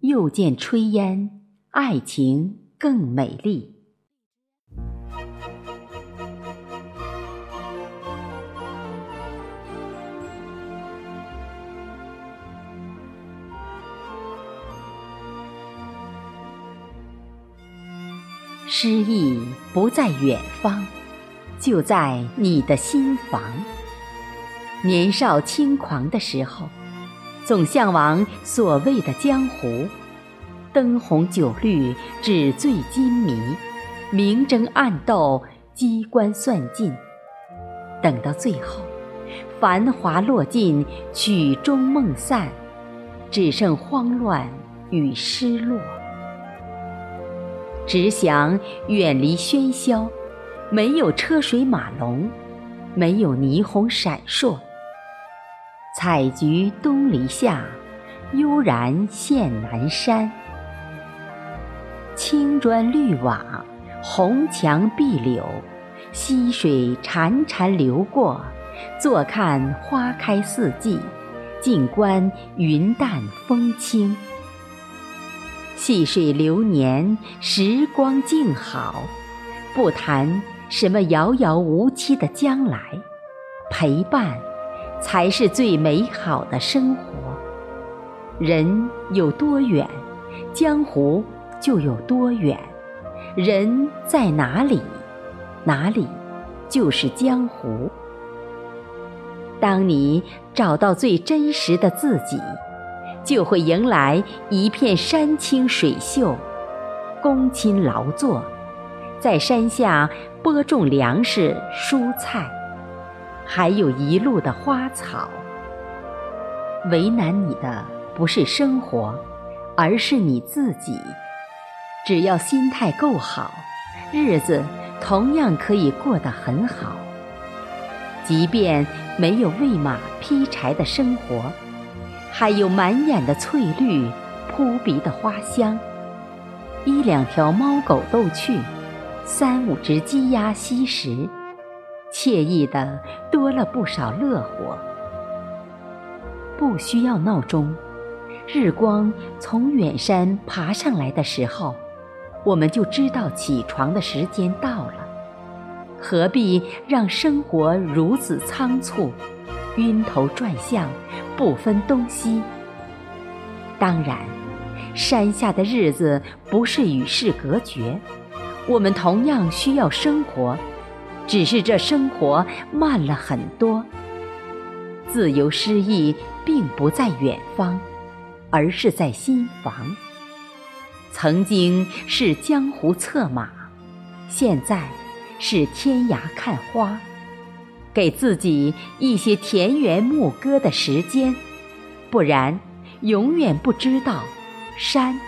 又见炊烟，爱情更美丽。诗意不在远方，就在你的心房。年少轻狂的时候，总向往所谓的江湖，灯红酒绿，纸醉金迷，明争暗斗，机关算尽。等到最后，繁华落尽，曲终梦散，只剩慌乱与失落。只想远离喧嚣，没有车水马龙，没有霓虹闪烁。采菊东篱下，悠然见南山。青砖绿瓦，红墙碧柳，溪水潺潺流过，坐看花开四季，静观云淡风轻。细水流年，时光静好，不谈什么遥遥无期的将来，陪伴才是最美好的生活。人有多远，江湖就有多远；人在哪里，哪里就是江湖。当你找到最真实的自己。就会迎来一片山清水秀，躬亲劳作，在山下播种粮食蔬菜，还有一路的花草。为难你的不是生活，而是你自己。只要心态够好，日子同样可以过得很好。即便没有喂马劈柴的生活。还有满眼的翠绿，扑鼻的花香，一两条猫狗逗趣，三五只鸡鸭吸食，惬意的多了不少乐活。不需要闹钟，日光从远山爬上来的时候，我们就知道起床的时间到了。何必让生活如此仓促？晕头转向，不分东西。当然，山下的日子不是与世隔绝，我们同样需要生活，只是这生活慢了很多。自由诗意并不在远方，而是在心房。曾经是江湖策马，现在是天涯看花。给自己一些田园牧歌的时间，不然永远不知道山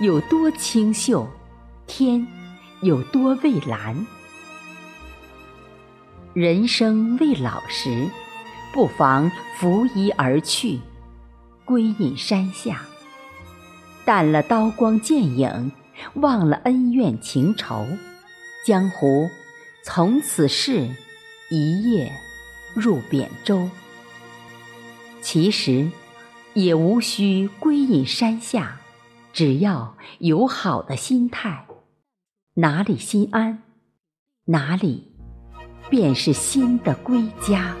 有多清秀，天有多蔚蓝。人生未老时，不妨拂衣而去，归隐山下，淡了刀光剑影，忘了恩怨情仇，江湖从此是。一夜入扁舟，其实也无需归隐山下，只要有好的心态，哪里心安，哪里便是新的归家。